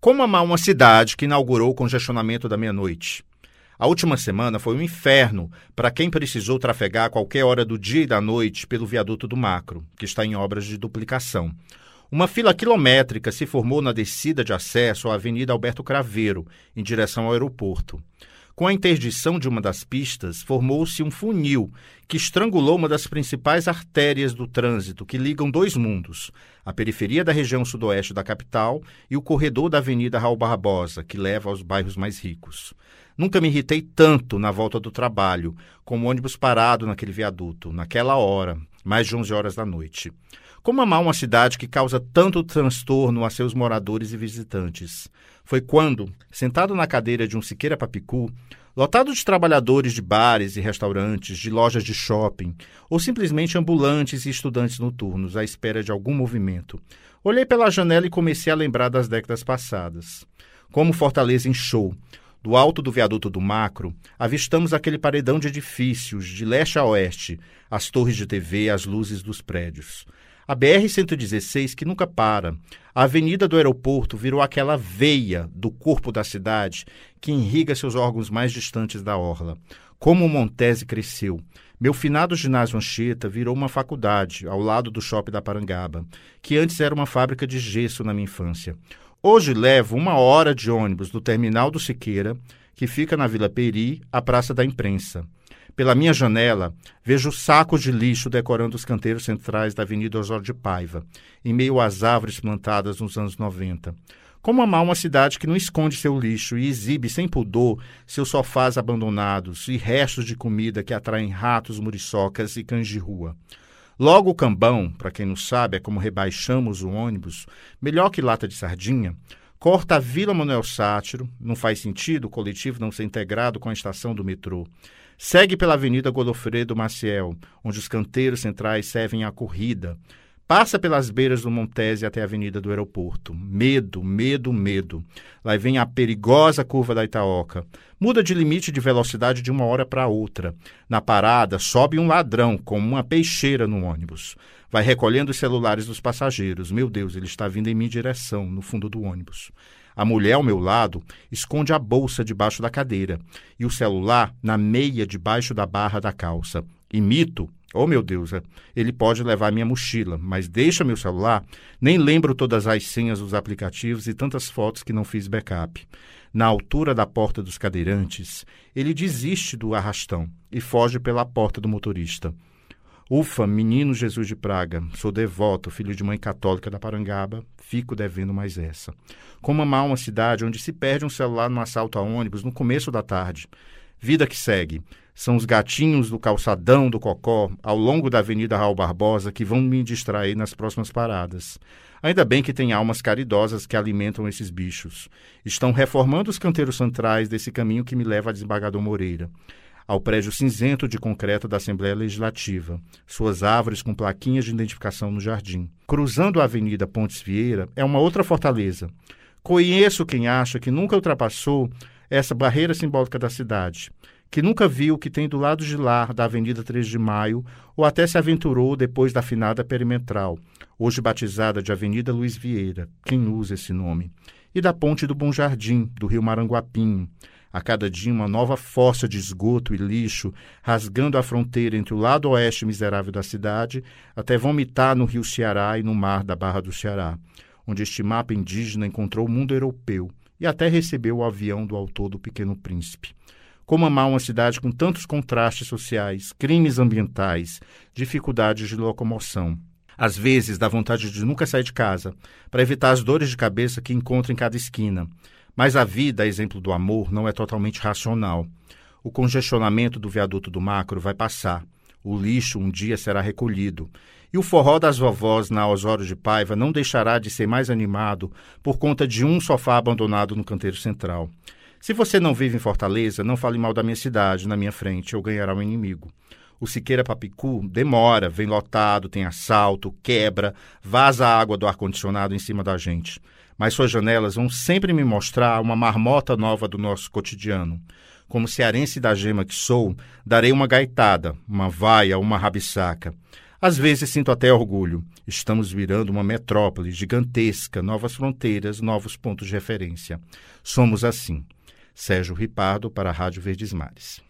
Como amar uma cidade que inaugurou o congestionamento da meia-noite? A última semana foi um inferno para quem precisou trafegar a qualquer hora do dia e da noite pelo viaduto do Macro, que está em obras de duplicação. Uma fila quilométrica se formou na descida de acesso à Avenida Alberto Craveiro, em direção ao aeroporto. Com a interdição de uma das pistas, formou-se um funil que estrangulou uma das principais artérias do trânsito que ligam dois mundos, a periferia da região sudoeste da capital e o corredor da Avenida Raul Barbosa, que leva aos bairros mais ricos. Nunca me irritei tanto na volta do trabalho, com o ônibus parado naquele viaduto, naquela hora, mais de 11 horas da noite. Como amar uma cidade que causa tanto transtorno a seus moradores e visitantes? Foi quando, sentado na cadeira de um Siqueira Papicu, lotado de trabalhadores de bares e restaurantes, de lojas de shopping, ou simplesmente ambulantes e estudantes noturnos à espera de algum movimento, olhei pela janela e comecei a lembrar das décadas passadas. Como Fortaleza show, do alto do viaduto do Macro, avistamos aquele paredão de edifícios, de leste a oeste, as torres de TV, as luzes dos prédios. A BR-116 que nunca para. A avenida do aeroporto virou aquela veia do corpo da cidade que irriga seus órgãos mais distantes da orla. Como o Montese cresceu. Meu finado ginásio Anchieta virou uma faculdade ao lado do shopping da Parangaba, que antes era uma fábrica de gesso na minha infância. Hoje levo uma hora de ônibus do terminal do Siqueira, que fica na Vila Peri, à Praça da Imprensa. Pela minha janela, vejo sacos de lixo decorando os canteiros centrais da Avenida Osório de Paiva, em meio às árvores plantadas nos anos 90. Como amar uma cidade que não esconde seu lixo e exibe sem pudor seus sofás abandonados e restos de comida que atraem ratos, muriçocas e cães de rua? Logo o cambão, para quem não sabe, é como rebaixamos o ônibus, melhor que lata de sardinha, corta a Vila Manuel Sátiro, não faz sentido o coletivo não ser integrado com a estação do metrô. Segue pela Avenida Godofredo Maciel, onde os canteiros centrais servem à corrida. Passa pelas beiras do Montese até a Avenida do Aeroporto. Medo, medo, medo. Lá vem a perigosa curva da Itaoca. Muda de limite de velocidade de uma hora para outra. Na parada, sobe um ladrão com uma peixeira no ônibus. Vai recolhendo os celulares dos passageiros. Meu Deus, ele está vindo em minha direção, no fundo do ônibus. A mulher ao meu lado esconde a bolsa debaixo da cadeira e o celular na meia debaixo da barra da calça. Imito. Oh, meu Deus, é, ele pode levar minha mochila, mas deixa meu celular. Nem lembro todas as senhas dos aplicativos e tantas fotos que não fiz backup. Na altura da porta dos cadeirantes, ele desiste do arrastão e foge pela porta do motorista. Ufa, menino Jesus de Praga, sou devoto, filho de mãe católica da Parangaba, fico devendo mais essa. Como amar uma cidade onde se perde um celular no assalto a ônibus no começo da tarde. Vida que segue. São os gatinhos do calçadão do Cocó, ao longo da Avenida Raul Barbosa, que vão me distrair nas próximas paradas. Ainda bem que tem almas caridosas que alimentam esses bichos. Estão reformando os canteiros centrais desse caminho que me leva a Desembargador Moreira ao prédio cinzento de concreto da Assembleia Legislativa, suas árvores com plaquinhas de identificação no jardim. Cruzando a Avenida Pontes Vieira é uma outra fortaleza. Conheço quem acha que nunca ultrapassou essa barreira simbólica da cidade, que nunca viu o que tem do lado de lá da Avenida 3 de Maio ou até se aventurou depois da finada perimetral, hoje batizada de Avenida Luiz Vieira, quem usa esse nome, e da Ponte do Bom Jardim, do Rio Maranguapinho, a cada dia uma nova fossa de esgoto e lixo, rasgando a fronteira entre o lado oeste miserável da cidade, até vomitar no rio Ceará e no mar da Barra do Ceará, onde este mapa indígena encontrou o mundo europeu e até recebeu o avião do autor do Pequeno Príncipe. Como amar uma cidade com tantos contrastes sociais, crimes ambientais, dificuldades de locomoção. Às vezes dá vontade de nunca sair de casa, para evitar as dores de cabeça que encontra em cada esquina. Mas a vida, a exemplo do amor, não é totalmente racional. O congestionamento do viaduto do macro vai passar. O lixo um dia será recolhido. E o forró das vovós na Osório de Paiva não deixará de ser mais animado por conta de um sofá abandonado no canteiro central. Se você não vive em Fortaleza, não fale mal da minha cidade na minha frente, ou ganhará um inimigo. O Siqueira Papicu demora, vem lotado, tem assalto, quebra, vaza a água do ar-condicionado em cima da gente mas suas janelas vão sempre me mostrar uma marmota nova do nosso cotidiano. Como cearense da gema que sou, darei uma gaitada, uma vaia, uma rabisaca. Às vezes sinto até orgulho. Estamos virando uma metrópole gigantesca, novas fronteiras, novos pontos de referência. Somos assim. Sérgio Ripardo para a Rádio Verdes Mares.